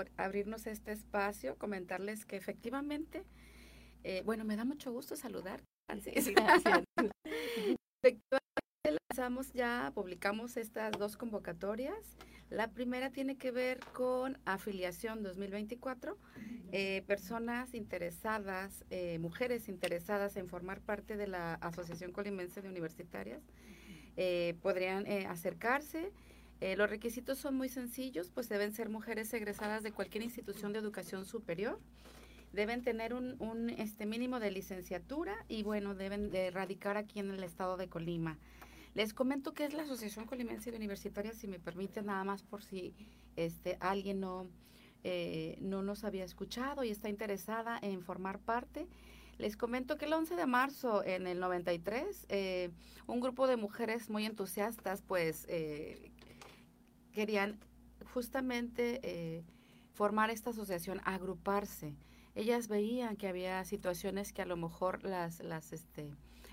por abrirnos este espacio, comentarles que efectivamente, eh, bueno, me da mucho gusto saludar. Gracias. lanzamos ya, publicamos estas dos convocatorias. La primera tiene que ver con afiliación 2024, eh, personas interesadas, eh, mujeres interesadas en formar parte de la Asociación Colimense de Universitarias, eh, podrían acercarse. Los requisitos son muy sencillos, pues deben ser mujeres egresadas de cualquier institución de educación superior, deben tener un, este mínimo de licenciatura y bueno, deben de radicar aquí en el estado de Colima. Les comento que es la Asociación Colimense de Universitarias, si me permite, nada más por si este alguien no, eh, no nos había escuchado y está interesada en formar parte. Les comento que el 11 de marzo en el 93, eh, un grupo de mujeres muy entusiastas, pues, eh, querían justamente formar esta asociación, agruparse. Ellas veían que había situaciones que a lo mejor las, las, este,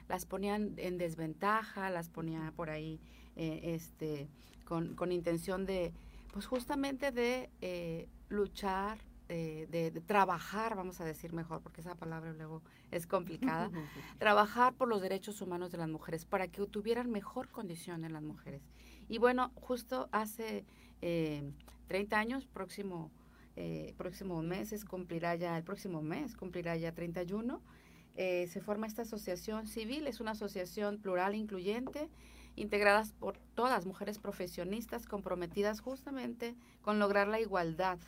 las ponían en desventaja, las ponía por ahí eh, este, con, con, intención de, pues justamente de eh, luchar, eh, de, trabajar, vamos a decir mejor, porque esa palabra luego es complicada, trabajar por los derechos humanos de las mujeres, para que tuvieran mejor condición en las mujeres. Y bueno, justo hace 30 años, próximo, próximo mes, cumplirá ya, el próximo mes cumplirá ya 31, eh, se forma esta asociación civil, es una asociación plural incluyente, integradas por todas mujeres profesionistas comprometidas justamente con lograr la igualdad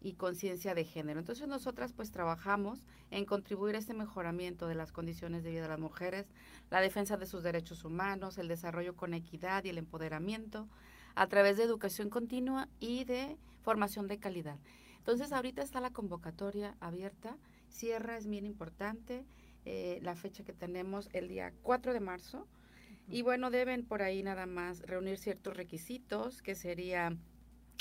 y conciencia de género. Entonces nosotras pues trabajamos en contribuir a este mejoramiento de las condiciones de vida de las mujeres, la defensa de sus derechos humanos, el desarrollo con equidad y el empoderamiento a través de educación continua y de formación de calidad. Entonces ahorita está la convocatoria abierta, cierra es bien importante, eh, la fecha que tenemos el día 4 de marzo. Y bueno, deben por ahí nada más reunir ciertos requisitos, que sería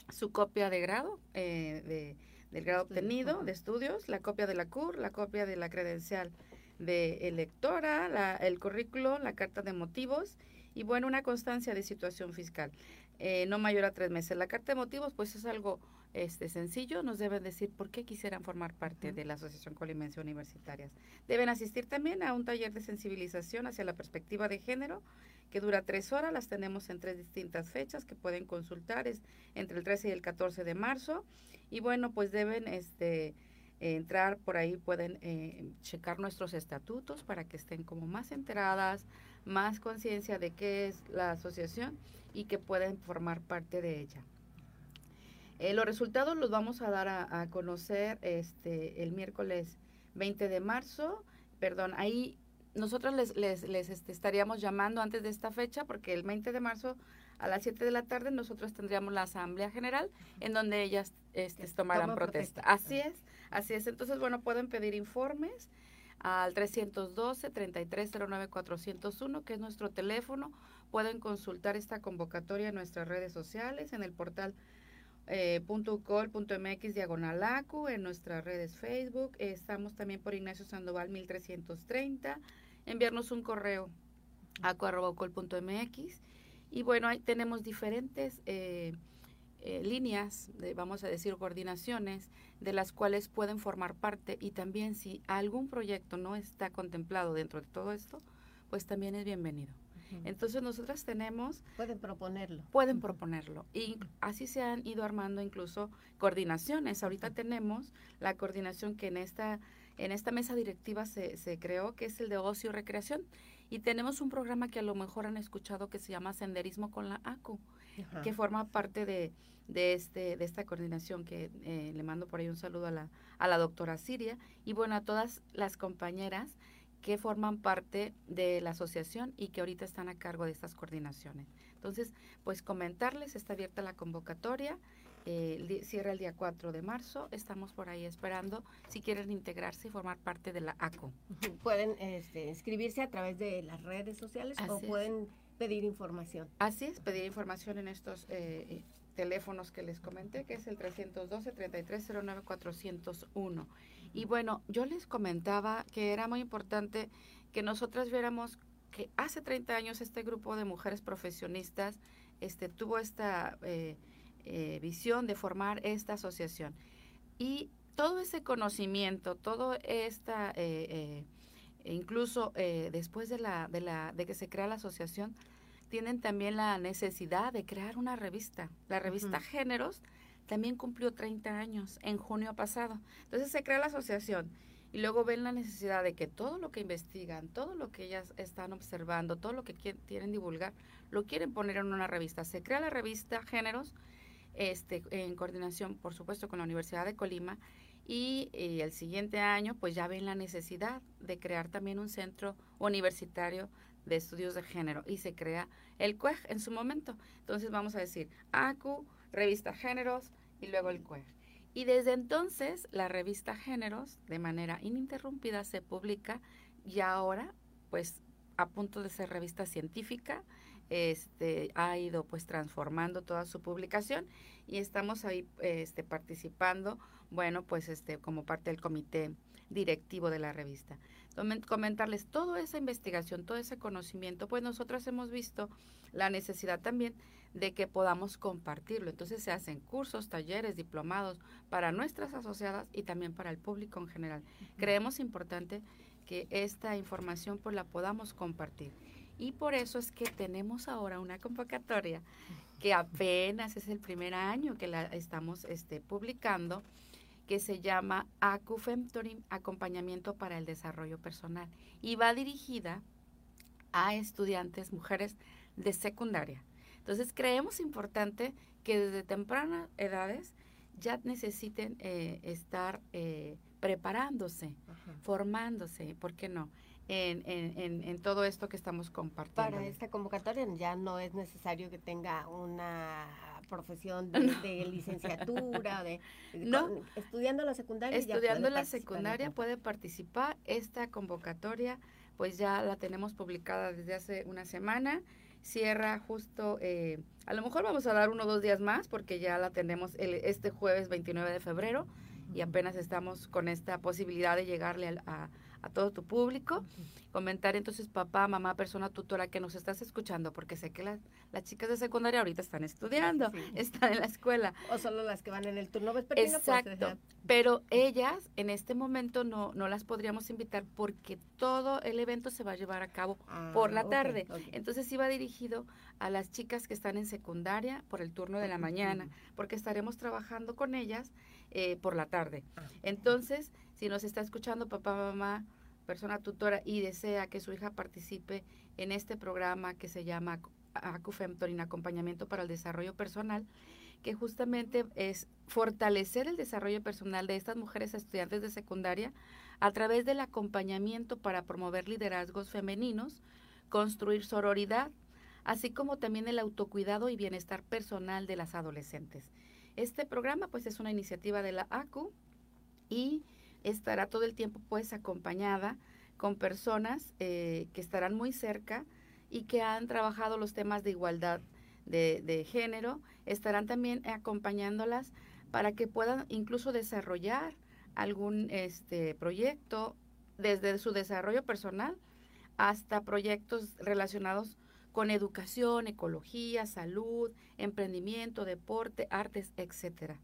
su copia de grado, eh, de, del grado obtenido de estudios, la copia de la CUR, la copia de la credencial de electora, la, el currículo, la carta de motivos y bueno, una constancia de situación fiscal, eh, no mayor a tres meses. La carta de motivos pues es algo este, sencillo, nos deben decir por qué quisieran formar parte de la Asociación Colimense Universitarias. Deben asistir también a un taller de sensibilización hacia la perspectiva de género que dura tres horas, las tenemos en tres distintas fechas que pueden consultar, es entre el 13 y el 14 de marzo. Y bueno, pues deben este, entrar por ahí, pueden eh, checar nuestros estatutos para que estén como más enteradas, más conciencia de qué es la asociación y que pueden formar parte de ella. Eh, los resultados los vamos a dar a, conocer este el miércoles 20 de marzo. Perdón, ahí nosotros les, les, les este, estaríamos llamando antes de esta fecha porque el 20 de marzo a las 7 de la tarde nosotros tendríamos la asamblea general en donde ellas este, tomarán protesta. Así es, así es. Entonces, bueno, pueden pedir informes al 312-3309-401, que es nuestro teléfono. Pueden consultar esta convocatoria en nuestras redes sociales, en el portal eh, .col.mx diagonal ACU, en nuestras redes Facebook. estamos también por Ignacio Sandoval 1330. Enviarnos un correo a mx Y bueno, ahí tenemos diferentes eh, eh, líneas, de, vamos a decir, coordinaciones, de las cuales pueden formar parte. Y también si algún proyecto no está contemplado dentro de todo esto, pues también es bienvenido. Entonces nosotras tenemos... Pueden proponerlo. Pueden proponerlo. Y así se han ido armando incluso coordinaciones. Ahorita tenemos la coordinación que en esta, en esta mesa directiva se, se creó, que es el de ocio y recreación. Y tenemos un programa que a lo mejor han escuchado que se llama Senderismo con la ACU, que forma parte de, de, este, de esta coordinación que eh, le mando por ahí un saludo a la, a la doctora Siria y bueno, a todas las compañeras que forman parte de la asociación y que ahorita están a cargo de estas coordinaciones. Entonces, pues comentarles, está abierta la convocatoria, eh, cierra el día 4 de marzo, estamos por ahí esperando si quieren integrarse y formar parte de la ACO. Pueden este, inscribirse a través de las redes sociales o pueden pedir información. Así es, pedir información en estos eh, teléfonos que les comenté, que es el 312-3309-401. Y bueno, yo les comentaba que era muy importante que nosotras viéramos que hace 30 años este grupo de mujeres profesionistas este, tuvo esta, eh, eh, visión de formar esta asociación. Y todo ese conocimiento, todo esta, eh, eh, incluso después de, la, de, la, de que se crea la asociación, tienen también la necesidad de crear una revista. La revista Géneros también cumplió 30 años en junio pasado. Entonces se crea la asociación y luego ven la necesidad de que todo lo que investigan, todo lo que ellas están observando, todo lo que quieren divulgar, lo quieren poner en una revista. Se crea la revista Géneros, este, en coordinación, por supuesto, con la Universidad de Colima, y, el siguiente año, pues ya ven la necesidad de crear también un centro universitario de estudios de género, y se crea el CUEG en su momento. Entonces vamos a decir ACU, revista Géneros, y luego el CUEG. Y desde entonces la revista Géneros, de manera ininterrumpida, se publica y ahora, pues, a punto de ser revista científica, este, ha ido pues transformando toda su publicación y estamos ahí este, participando, bueno, pues este, como parte del comité directivo de la revista. Comentarles toda esa investigación, todo ese conocimiento, pues nosotros hemos visto la necesidad también de que podamos compartirlo. Entonces se hacen cursos, talleres, diplomados para nuestras asociadas y también para el público en general. Creemos importante que esta información pues la podamos compartir. Y por eso es que tenemos ahora una convocatoria que apenas es el primer año que la estamos este, publicando, que se llama ACUFEMTORING, Acompañamiento para el Desarrollo Personal, y va dirigida a estudiantes, mujeres de secundaria. Entonces creemos importante que desde tempranas edades ya necesiten eh, estar eh, preparándose, formándose, ¿por qué no? En, en, en, todo esto que estamos compartiendo. Para esta convocatoria ya no es necesario que tenga una profesión de, licenciatura, de, no, estudiando la secundaria. Estudiando la secundaria puede participar. Esta convocatoria pues ya la tenemos publicada desde hace una semana cierra justo, eh, a lo mejor vamos a dar uno o dos días más porque ya la tenemos el, este jueves 29 de febrero y apenas estamos con esta posibilidad de llegarle a, a todo tu público. Comentar entonces, papá, mamá, persona tutora que nos estás escuchando, porque sé que las, las chicas de secundaria ahorita están estudiando, están en la escuela. O solo las que van en el turno vespertino. Pues, Exacto. pero ellas en este momento no, no las podríamos invitar porque todo el evento se va a llevar a cabo ah, por la tarde. Entonces iba dirigido a las chicas que están en secundaria por el turno de la mañana, porque estaremos trabajando con ellas eh, por la tarde. Ah, Entonces, si nos está escuchando papá, mamá, persona tutora y desea que su hija participe en este programa que se llama ACUFEMTOR, Acompañamiento para el Desarrollo Personal, que justamente es fortalecer el desarrollo personal de estas mujeres estudiantes de secundaria a través del acompañamiento para promover liderazgos femeninos, construir sororidad, así como también el autocuidado y bienestar personal de las adolescentes. Este programa pues es una iniciativa de la ACU y estará todo el tiempo pues acompañada con personas eh, que estarán muy cerca y que han trabajado los temas de igualdad de, de, género, estarán también acompañándolas para que puedan incluso desarrollar algún este proyecto desde su desarrollo personal hasta proyectos relacionados con educación, ecología, salud, emprendimiento, deporte, artes, etcétera.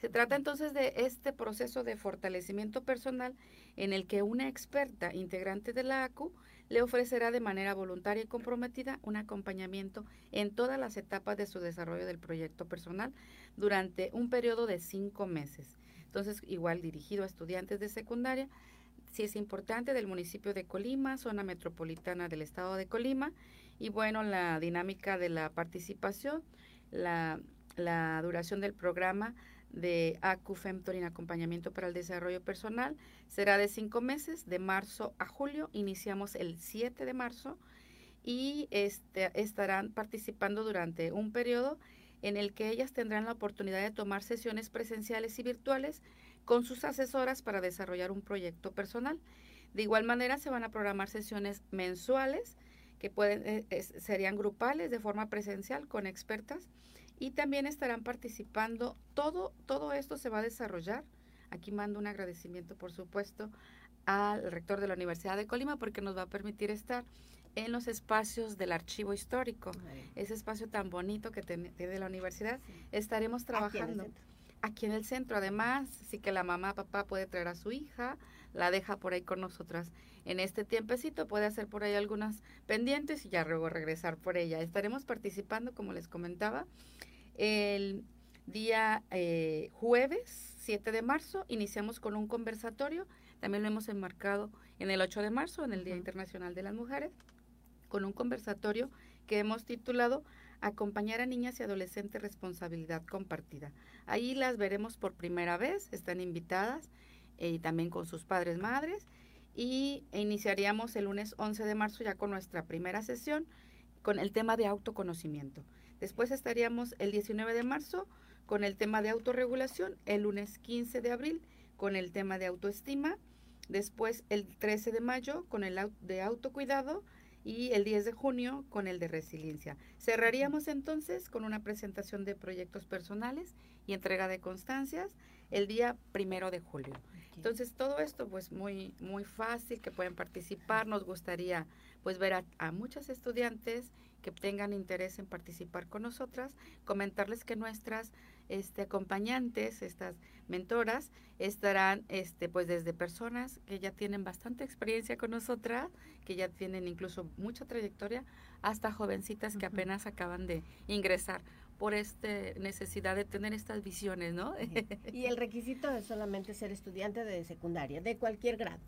Se trata entonces de este proceso de fortalecimiento personal en el que una experta integrante de la ACU le ofrecerá de manera voluntaria y comprometida un acompañamiento en todas las etapas de su desarrollo del proyecto personal durante un periodo de cinco meses. Entonces, igual dirigido a estudiantes de secundaria, si es importante, del municipio de Colima, zona metropolitana del estado de Colima, y bueno, la dinámica de la participación, la, la duración del programa de ACU en Acompañamiento para el Desarrollo Personal será de cinco meses, de marzo a julio. Iniciamos el 7 de marzo y este, estarán participando durante un periodo en el que ellas tendrán la oportunidad de tomar sesiones presenciales y virtuales con sus asesoras para desarrollar un proyecto personal. De igual manera, se van a programar sesiones mensuales que pueden, eh, serían grupales de forma presencial con expertas y también estarán participando. Todo, todo esto se va a desarrollar. Aquí mando un agradecimiento, por supuesto, al rector de la Universidad de Colima porque nos va a permitir estar en los espacios del archivo histórico, ese espacio tan bonito que tiene la universidad. Estaremos trabajando aquí en el centro. Además, sí que la mamá, papá puede traer a su hija, la deja por ahí con nosotras en este tiempecito, puede hacer por ahí algunas pendientes y ya luego regresar por ella. Estaremos participando, como les comentaba, el día eh, jueves 7 de marzo, iniciamos con un conversatorio, también lo hemos enmarcado en el 8 de marzo, en el Día Internacional de las Mujeres, con un conversatorio que hemos titulado Acompañar a niñas y adolescentes responsabilidad compartida. Ahí las veremos por primera vez, están invitadas eh, y también con sus padres, madres, y iniciaríamos el lunes 11 de marzo ya con nuestra primera sesión con el tema de autoconocimiento. Después estaríamos el 19 de marzo con el tema de autorregulación, el lunes 15 de abril con el tema de autoestima, después el 13 de mayo con el de autocuidado y el 10 de junio con el de resiliencia. Cerraríamos entonces con una presentación de proyectos personales y entrega de constancias el día primero de julio. Entonces todo esto pues muy muy fácil que pueden participar. Nos gustaría pues ver a, a muchas estudiantes que tengan interés en participar con nosotras, comentarles que nuestras este, acompañantes, estas mentoras, estarán este, pues desde personas que ya tienen bastante experiencia con nosotras, que ya tienen incluso mucha trayectoria, hasta jovencitas que apenas acaban de ingresar por esta necesidad de tener estas visiones, ¿no? y el requisito es solamente ser estudiante de secundaria, de cualquier grado.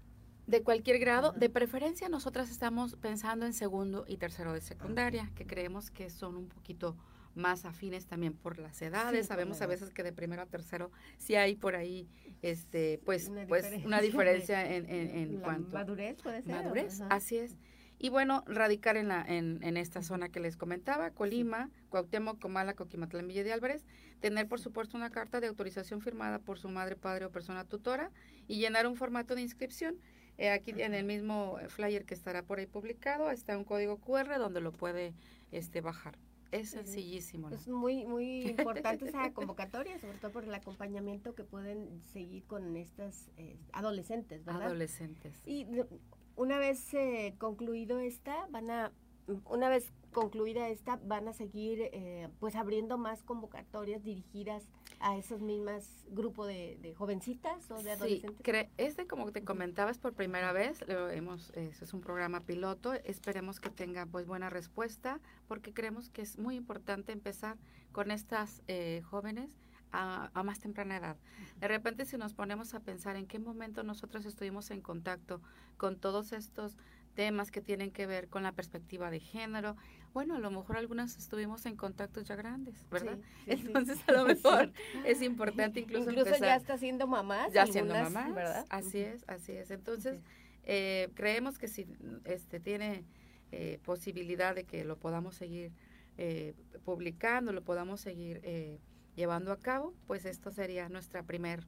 De cualquier grado. De preferencia, nosotras estamos pensando en segundo y tercero de secundaria, que creemos que son un poquito más afines también por las edades. Sabemos a veces que de primero a tercero sí hay por ahí, este, pues, una pues diferencia, una diferencia en, en, cuanto madurez puede ser. Madurez, así es. Y bueno, radicar en, la, en, en, esta zona que les comentaba, Colima, Cuauhtémoc, Comala, Coquimatlán, Villa de Álvarez, tener por supuesto una carta de autorización firmada por su madre, padre o persona tutora y llenar un formato de inscripción eh, aquí en el mismo flyer que estará por ahí publicado está un código QR donde lo puede este, bajar. Es sencillísimo. Es muy, muy importante esa convocatoria, sobre todo por el acompañamiento que pueden seguir con estas eh, adolescentes, ¿verdad? Adolescentes. Y una vez eh, concluido esta, van a, una vez concluida esta, van a seguir eh, pues abriendo más convocatorias dirigidas a esos mismos grupos de, jovencitas o de adolescentes. Este como te comentaba es por primera vez, lo hemos, es un programa piloto, esperemos que tenga pues buena respuesta porque creemos que es muy importante empezar con estas eh, jóvenes a, a, más temprana edad. De repente si nos ponemos a pensar en qué momento nosotros estuvimos en contacto con todos estos temas que tienen que ver con la perspectiva de género. Bueno, a lo mejor algunas estuvimos en contactos ya grandes, ¿verdad? Entonces, a lo mejor es importante incluso Incluso ya está siendo mamás. Ya siendo mamás, ¿verdad? Así es, así es. Entonces, eh, creemos que si este tiene eh, posibilidad de que lo podamos seguir eh, publicando, lo podamos seguir llevando a cabo, pues esto sería nuestra primer,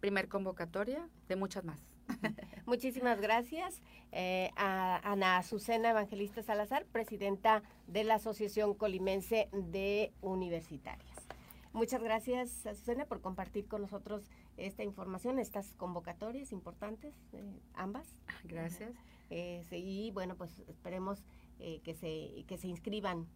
primer convocatoria de muchas más. Muchísimas gracias eh, a Ana Azucena Evangelista Salazar, presidenta de la Asociación Colimense de Universitarias. Muchas gracias, Azucena, por compartir con nosotros esta información, estas convocatorias importantes, eh, ambas. Gracias. Eh, y bueno, pues esperemos que, se, que se inscriban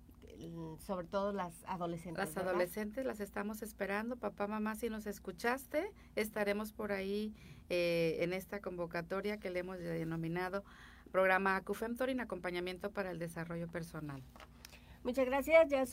sobre todo las adolescentes. Las adolescentes las estamos esperando. Papá, mamá, si nos escuchaste, estaremos por ahí eh, en esta convocatoria que le hemos denominado programa ACUFEMTOR en acompañamiento para el desarrollo personal. Muchas gracias. Ya